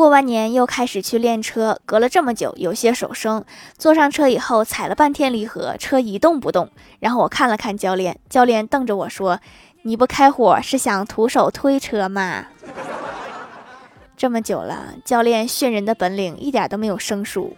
过完年又开始去练车隔了这么久有些手生。坐上车以后踩了半天离合车一动不动。然后我看了看教练教练瞪着我说你不开火是想徒手推车吗？这么久了教练训人的本领一点都没有生疏。